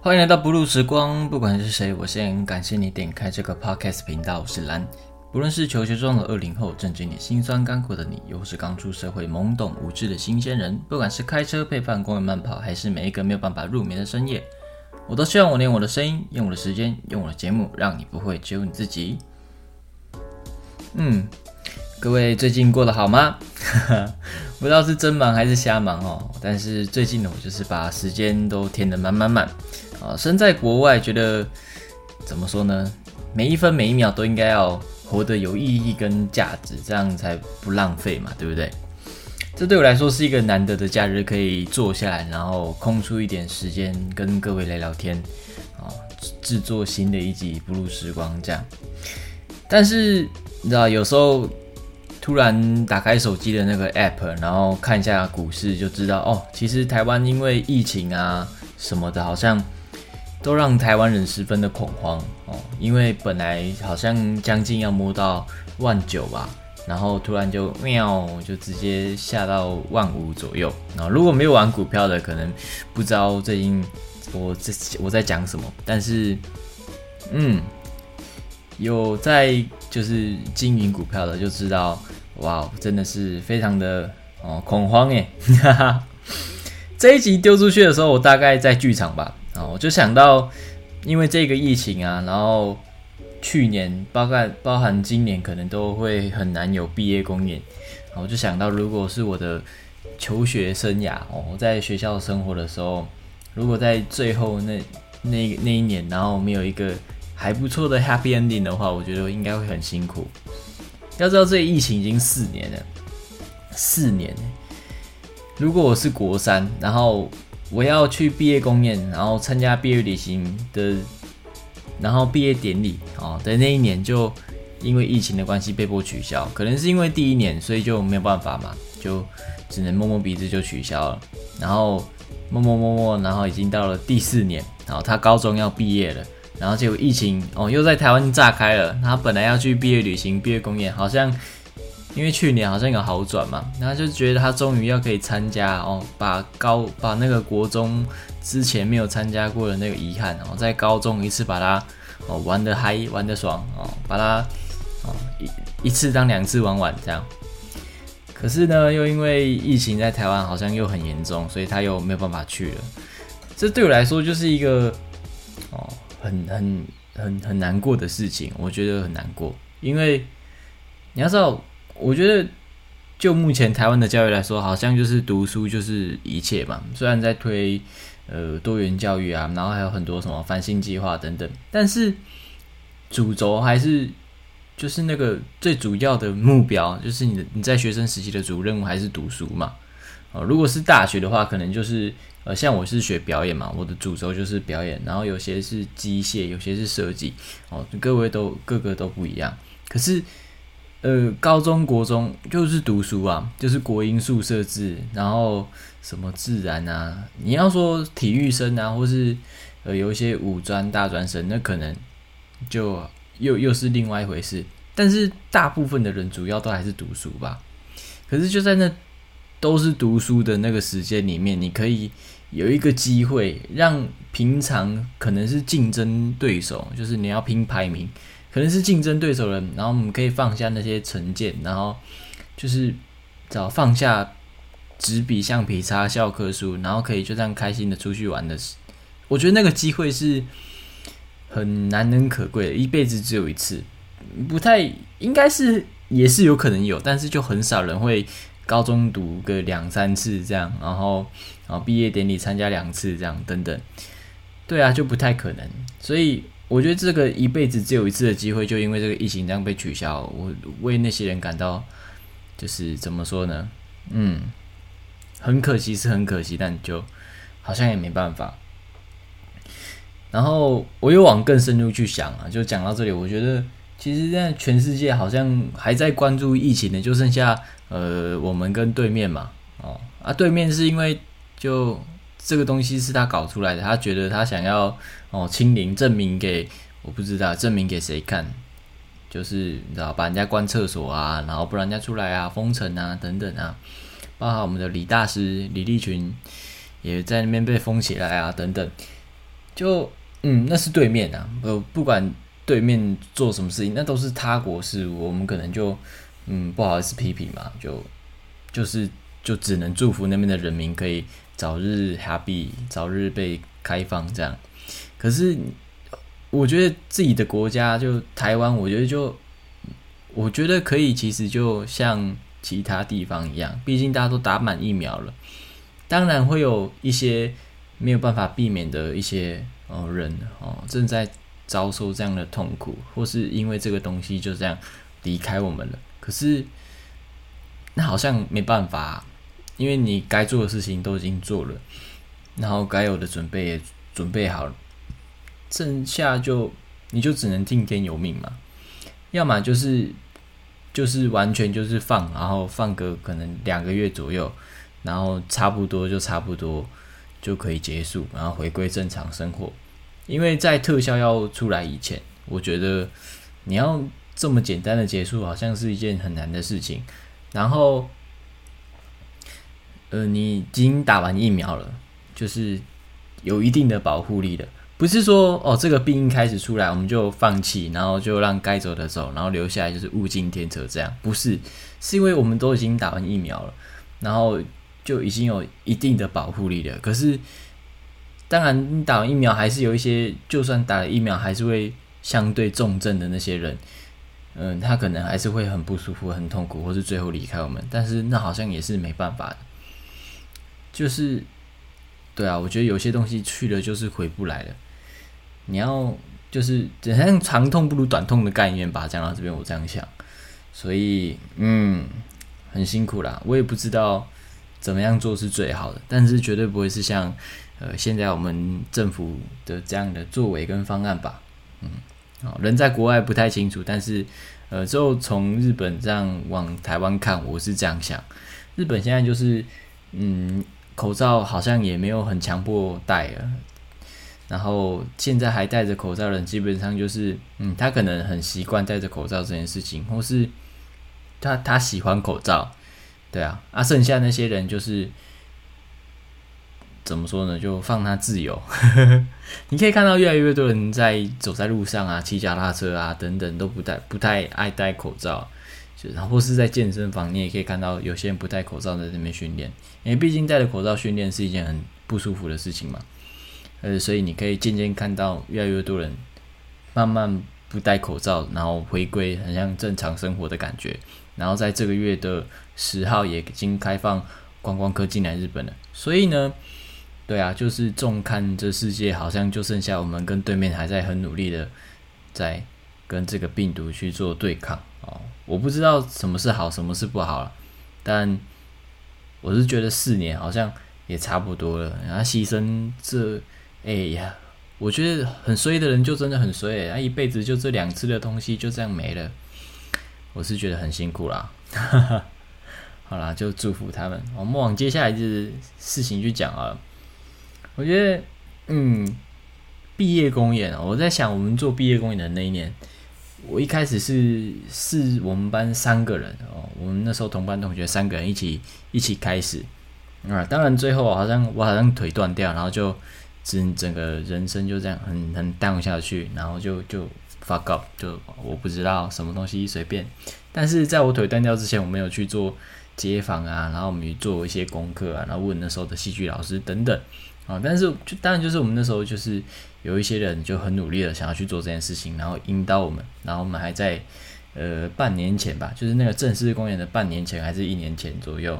欢迎来到不露时光，不管是谁，我先感谢你点开这个 podcast 频道。我是蓝，不论是求学中的二零后，正经历辛酸甘苦的你，又是刚出社会懵懂无知的新鲜人，不管是开车配饭、公园慢跑，还是每一个没有办法入眠的深夜，我都希望我用我的声音，用我的时间，用我的节目，让你不会只有你自己。嗯，各位最近过得好吗？不知道是真忙还是瞎忙哦。但是最近呢，我就是把时间都填得满满满。啊，身在国外，觉得怎么说呢？每一分每一秒都应该要活得有意义跟价值，这样才不浪费嘛，对不对？这对我来说是一个难得的假日，可以坐下来，然后空出一点时间跟各位聊聊天，啊，制作新的一集不露时光这样。但是你知道，有时候突然打开手机的那个 app，然后看一下股市，就知道哦，其实台湾因为疫情啊什么的，好像。都让台湾人十分的恐慌哦，因为本来好像将近要摸到万九吧，然后突然就喵，就直接下到万五左右。然后如果没有玩股票的，可能不知道最近我这我在讲什么，但是嗯，有在就是经营股票的就知道，哇，真的是非常的哦恐慌哎，哈哈！这一集丢出去的时候，我大概在剧场吧。啊，我就想到，因为这个疫情啊，然后去年包括包含今年，可能都会很难有毕业公演。我就想到，如果是我的求学生涯哦，我在学校生活的时候，如果在最后那那那一年，然后没有一个还不错的 happy ending 的话，我觉得应该会很辛苦。要知道，这疫情已经四年了，四年。如果我是国三，然后。我要去毕业公演，然后参加毕业旅行的，然后毕业典礼哦的那一年，就因为疫情的关系被迫取消。可能是因为第一年，所以就没有办法嘛，就只能摸摸鼻子就取消了。然后摸摸摸摸，然后已经到了第四年，然后他高中要毕业了，然后结果疫情哦又在台湾炸开了。他本来要去毕业旅行、毕业公演，好像。因为去年好像有好转嘛，然后就觉得他终于要可以参加哦，把高把那个国中之前没有参加过的那个遗憾哦，在高中一次把它哦玩的嗨玩的爽哦，把它哦一一次当两次玩完这样。可是呢，又因为疫情在台湾好像又很严重，所以他又没有办法去了。这对我来说就是一个哦很很很很难过的事情，我觉得很难过，因为你要知道。我觉得，就目前台湾的教育来说，好像就是读书就是一切嘛。虽然在推呃多元教育啊，然后还有很多什么翻新计划等等，但是主轴还是就是那个最主要的目标，就是你的你在学生时期的主任务还是读书嘛。哦，如果是大学的话，可能就是呃像我是学表演嘛，我的主轴就是表演，然后有些是机械，有些是设计，哦，各位都各个都不一样，可是。呃，高中国中就是读书啊，就是国英数设置，然后什么自然啊，你要说体育生啊，或是呃有一些五专大专生，那可能就又又是另外一回事。但是大部分的人主要都还是读书吧。可是就在那都是读书的那个时间里面，你可以有一个机会，让平常可能是竞争对手，就是你要拼排名。可能是竞争对手人，然后我们可以放下那些成见，然后就是找放下纸笔、橡皮擦、教科书，然后可以就这样开心的出去玩的。我觉得那个机会是很难能可贵的，一辈子只有一次，不太应该是也是有可能有，但是就很少人会高中读个两三次这样，然后然后毕业典礼参加两次这样等等。对啊，就不太可能，所以。我觉得这个一辈子只有一次的机会，就因为这个疫情这样被取消，我为那些人感到就是怎么说呢？嗯，很可惜是很可惜，但就好像也没办法。然后我又往更深入去想啊，就讲到这里，我觉得其实现在全世界好像还在关注疫情的，就剩下呃我们跟对面嘛，哦啊对面是因为就。这个东西是他搞出来的，他觉得他想要哦清零，证明给我不知道证明给谁看，就是你知道把人家关厕所啊，然后不让人家出来啊，封城啊等等啊，包括我们的李大师李立群也在那边被封起来啊等等，就嗯，那是对面啊，呃，不管对面做什么事情，那都是他国事务，我们可能就嗯不好意思批评嘛，就就是就只能祝福那边的人民可以早日 happy，早日被开放这样。可是我觉得自己的国家就台湾，我觉得就我觉得可以，其实就像其他地方一样，毕竟大家都打满疫苗了，当然会有一些没有办法避免的一些哦人哦正在遭受这样的痛苦，或是因为这个东西就这样离开我们了。可是那好像没办法，因为你该做的事情都已经做了，然后该有的准备也准备好了，剩下就你就只能听天由命嘛，要么就是就是完全就是放，然后放个可能两个月左右，然后差不多就差不多就可以结束，然后回归正常生活。因为在特效要出来以前，我觉得你要这么简单的结束，好像是一件很难的事情。然后，呃，你已经打完疫苗了，就是有一定的保护力的，不是说哦，这个病一开始出来我们就放弃，然后就让该走的走，然后留下来就是物竞天择这样，不是，是因为我们都已经打完疫苗了，然后就已经有一定的保护力了。可是，当然，你打完疫苗还是有一些，就算打了疫苗，还是会相对重症的那些人。嗯，他可能还是会很不舒服、很痛苦，或是最后离开我们。但是那好像也是没办法的，就是，对啊，我觉得有些东西去了就是回不来了。你要就是好像长痛不如短痛的概念吧。讲到这边，我这样想，所以嗯，很辛苦啦。我也不知道怎么样做是最好的，但是绝对不会是像呃现在我们政府的这样的作为跟方案吧。嗯。哦，人在国外不太清楚，但是，呃，之后从日本这样往台湾看，我是这样想。日本现在就是，嗯，口罩好像也没有很强迫戴了，然后现在还戴着口罩的人，基本上就是，嗯，他可能很习惯戴着口罩这件事情，或是他他喜欢口罩，对啊，啊，剩下那些人就是。怎么说呢？就放他自由。你可以看到越来越多人在走在路上啊，骑脚踏车啊等等，都不戴不太爱戴口罩。然后是在健身房，你也可以看到有些人不戴口罩在那边训练，因为毕竟戴着口罩训练是一件很不舒服的事情嘛。呃，所以你可以渐渐看到越来越多人慢慢不戴口罩，然后回归很像正常生活的感觉。然后在这个月的十号也已经开放观光客进来日本了，所以呢。对啊，就是重看这世界，好像就剩下我们跟对面还在很努力的在跟这个病毒去做对抗哦。我不知道什么是好，什么是不好了，但我是觉得四年好像也差不多了。然后牺牲这，哎呀，我觉得很衰的人就真的很衰，他一辈子就这两次的东西就这样没了，我是觉得很辛苦啦。好啦，就祝福他们。我们往接下来就是事情去讲啊。我觉得，嗯，毕业公演我在想，我们做毕业公演的那一年，我一开始是是我们班三个人哦，我们那时候同班同学三个人一起一起开始啊，当然最后好像我好像腿断掉，然后就整整个人生就这样很很 down 下去，然后就就 fuck up，就我不知道什么东西随便，但是在我腿断掉之前，我没有去做街访啊，然后我们做一些功课啊，然后问那时候的戏剧老师等等。啊，但是就当然就是我们那时候就是有一些人就很努力的想要去做这件事情，然后引导我们，然后我们还在呃半年前吧，就是那个正式公演的半年前还是一年前左右，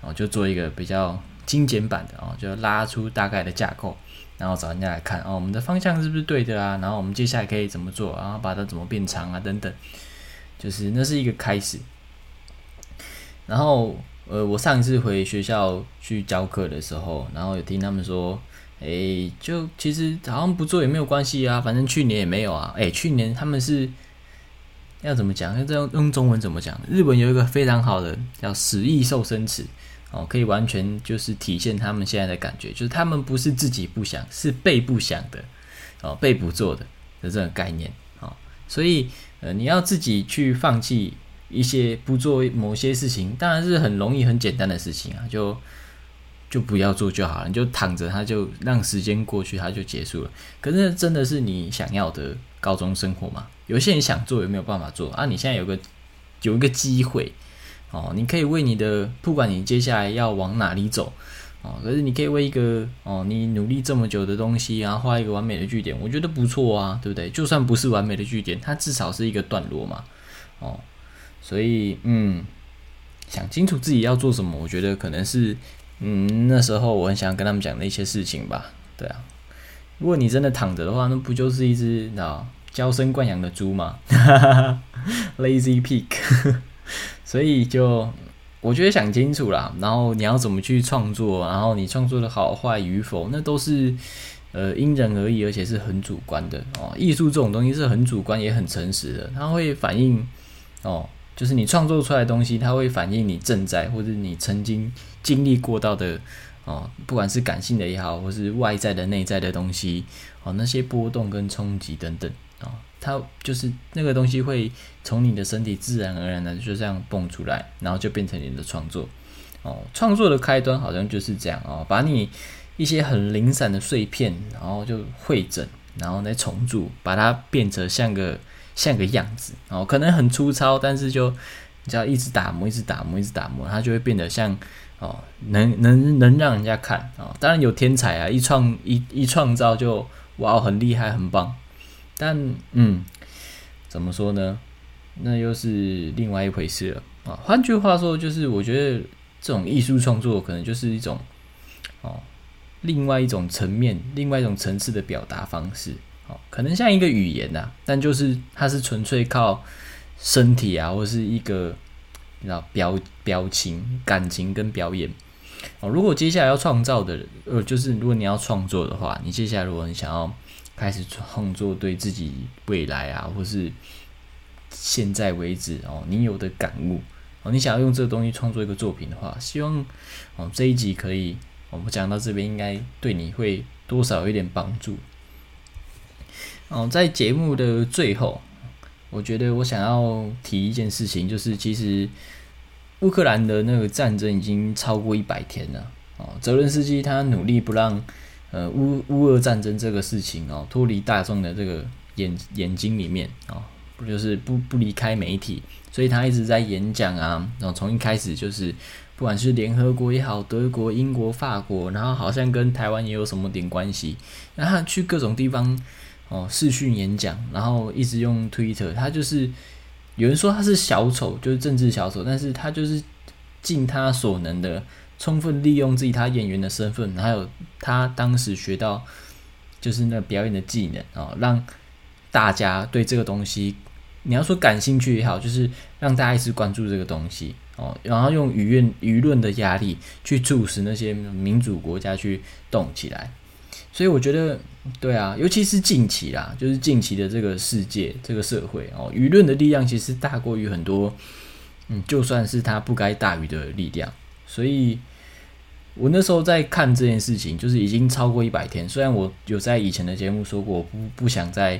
然后就做一个比较精简版的啊，就拉出大概的架构，然后找人家来看哦，我们的方向是不是对的啊？然后我们接下来可以怎么做？然后把它怎么变长啊？等等，就是那是一个开始，然后。呃，我上一次回学校去教课的时候，然后有听他们说，哎，就其实好像不做也没有关系啊，反正去年也没有啊。哎，去年他们是要怎么讲？要用用中文怎么讲？日本有一个非常好的叫“死意瘦身词”，哦，可以完全就是体现他们现在的感觉，就是他们不是自己不想，是被不想的，哦，被不做的的这个概念，哦，所以呃，你要自己去放弃。一些不做某些事情，当然是很容易、很简单的事情啊，就就不要做就好了，你就躺着，它就让时间过去，它就结束了。可是真的是你想要的高中生活吗？有些人想做，有没有办法做啊？你现在有个有一个机会哦，你可以为你的，不管你接下来要往哪里走哦，可是你可以为一个哦，你努力这么久的东西，然后画一个完美的句点，我觉得不错啊，对不对？就算不是完美的句点，它至少是一个段落嘛，哦，所以嗯，想清楚自己要做什么，我觉得可能是。嗯，那时候我很想跟他们讲的一些事情吧。对啊，如果你真的躺着的话，那不就是一只啊娇生惯养的猪吗？Lazy pig。所以就我觉得想清楚啦，然后你要怎么去创作，然后你创作的好坏与否，那都是呃因人而异，而且是很主观的哦。艺术这种东西是很主观也很诚实的，它会反映哦。就是你创作出来的东西，它会反映你正在或者你曾经经历过到的哦，不管是感性的也好，或是外在的、内在的东西哦，那些波动跟冲击等等哦，它就是那个东西会从你的身体自然而然的就这样蹦出来，然后就变成你的创作哦。创作的开端好像就是这样哦，把你一些很零散的碎片，然后就汇整，然后再重组，把它变成像个。像个样子哦，可能很粗糙，但是就你只要一直打磨，一直打磨，一直打磨，它就会变得像哦，能能能让人家看哦。当然有天才啊，一创一一创造就哇，很厉害，很棒。但嗯，怎么说呢？那又是另外一回事了啊。换句话说，就是我觉得这种艺术创作可能就是一种哦，另外一种层面，另外一种层次的表达方式。哦可能像一个语言呐，但就是它是纯粹靠身体啊，或是一个你知道表表情、感情跟表演哦。如果接下来要创造的，呃，就是如果你要创作的话，你接下来如果你想要开始创作，对自己未来啊，或是现在为止哦，你有的感悟哦，你想要用这个东西创作一个作品的话，希望哦这一集可以，我们讲到这边应该对你会多少有一点帮助。哦，在节目的最后，我觉得我想要提一件事情，就是其实乌克兰的那个战争已经超过一百天了。哦，泽伦斯基他努力不让呃乌乌俄战争这个事情哦脱离大众的这个眼眼睛里面哦，不就是不不离开媒体，所以他一直在演讲啊，然后从一开始就是不管是联合国也好，德国、英国、法国，然后好像跟台湾也有什么点关系，然后去各种地方。哦，视讯演讲，然后一直用 Twitter，他就是有人说他是小丑，就是政治小丑，但是他就是尽他所能的，充分利用自己他演员的身份，还有他当时学到就是那表演的技能啊，让大家对这个东西，你要说感兴趣也好，就是让大家一直关注这个东西哦，然后用舆论舆论的压力去促使那些民主国家去动起来。所以我觉得，对啊，尤其是近期啦，就是近期的这个世界、这个社会哦，舆论的力量其实大过于很多，嗯，就算是他不该大于的力量。所以我那时候在看这件事情，就是已经超过一百天。虽然我有在以前的节目说过，不不想在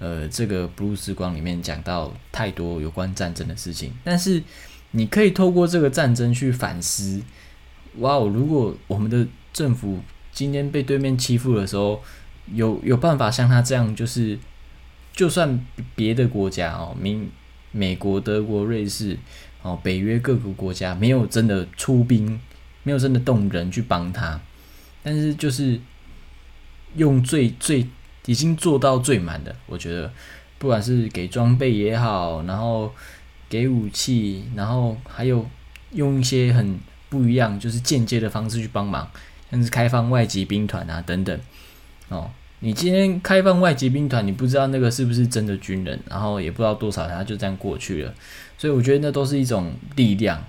呃这个 blue 时光里面讲到太多有关战争的事情，但是你可以透过这个战争去反思，哇哦，如果我们的政府。今天被对面欺负的时候，有有办法像他这样，就是就算别的国家哦，民美国、德国、瑞士哦，北约各个国家没有真的出兵，没有真的动人去帮他，但是就是用最最已经做到最满的，我觉得不管是给装备也好，然后给武器，然后还有用一些很不一样，就是间接的方式去帮忙。甚至开放外籍兵团啊，等等，哦，你今天开放外籍兵团，你不知道那个是不是真的军人，然后也不知道多少人，他就这样过去了，所以我觉得那都是一种力量。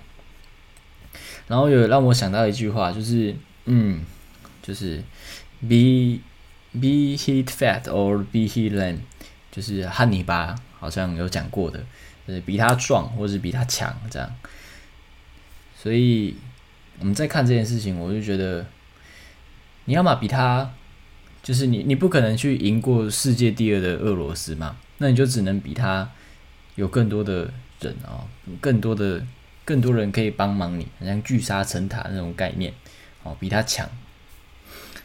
然后有让我想到一句话，就是，嗯，就是 be be he fat or be he lean，就是汉尼拔好像有讲过的，就是比他壮或是比他强这样。所以我们在看这件事情，我就觉得。你要么比他，就是你，你不可能去赢过世界第二的俄罗斯嘛？那你就只能比他有更多的人啊，更多的更多人可以帮忙你，好像聚沙成塔那种概念哦，比他强。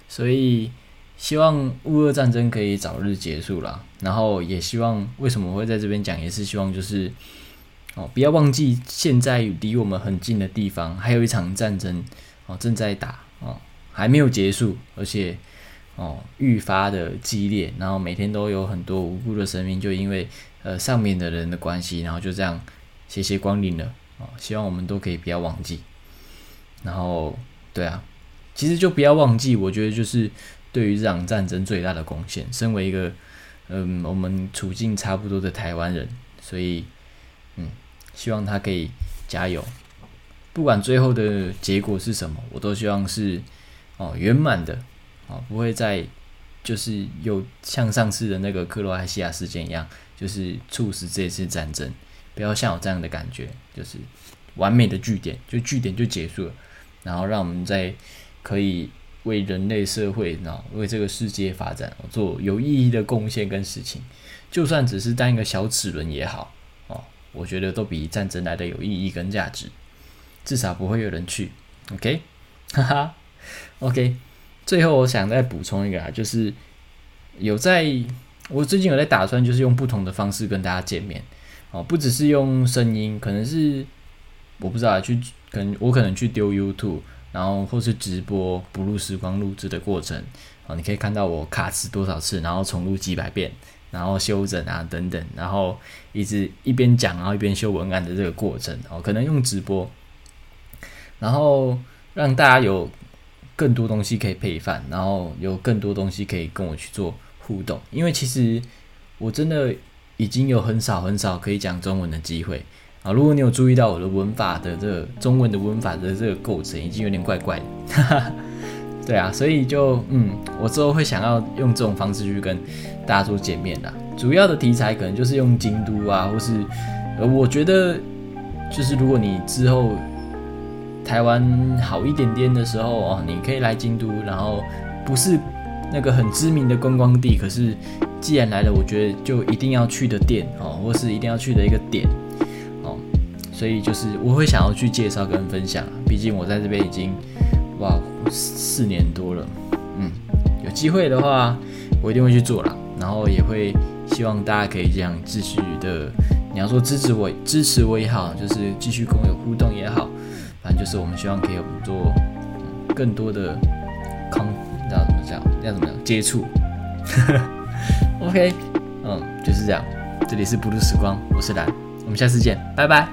所以希望乌俄战争可以早日结束了，然后也希望为什么我会在这边讲，也是希望就是哦，不要忘记现在离我们很近的地方还有一场战争哦正在打哦，还没有结束，而且。哦，愈发的激烈，然后每天都有很多无辜的生命，就因为呃上面的人的关系，然后就这样谢谢光临了哦。希望我们都可以不要忘记。然后，对啊，其实就不要忘记，我觉得就是对于这场战争最大的贡献。身为一个嗯，我们处境差不多的台湾人，所以嗯，希望他可以加油。不管最后的结果是什么，我都希望是哦圆满的。啊，不会再就是有像上次的那个克罗埃西亚事件一样，就是促使这次战争，不要像我这样的感觉，就是完美的据点，就据点就结束了，然后让我们在可以为人类社会，然后为这个世界发展做有意义的贡献跟事情，就算只是当一个小齿轮也好，哦，我觉得都比战争来的有意义跟价值，至少不会有人去，OK，哈哈，OK。最后，我想再补充一个啊，就是有在我最近有在打算，就是用不同的方式跟大家见面哦，不只是用声音，可能是我不知道去，可能我可能去丢 YouTube，然后或是直播不录时光录制的过程哦，你可以看到我卡词多少次，然后重录几百遍，然后修整啊等等，然后一直一边讲然后一边修文案的这个过程哦，可能用直播，然后让大家有。更多东西可以配饭，然后有更多东西可以跟我去做互动。因为其实我真的已经有很少很少可以讲中文的机会啊。如果你有注意到我的文法的这个中文的文法的这个构成，已经有点怪怪的。对啊，所以就嗯，我之后会想要用这种方式去跟大家做见面的。主要的题材可能就是用京都啊，或是呃，我觉得就是如果你之后。台湾好一点点的时候哦，你可以来京都，然后不是那个很知名的观光地，可是既然来了，我觉得就一定要去的店哦，或是一定要去的一个点哦，所以就是我会想要去介绍跟分享，毕竟我在这边已经哇四年多了，嗯，有机会的话我一定会去做啦，然后也会希望大家可以这样继续的，你要说支持我支持我也好，就是继续跟我有互动也好。就是我们希望可以有做更多的康复，要怎么讲？要怎么样接触？OK，嗯，就是这样。这里是不露时光，我是蓝，我们下次见，拜拜。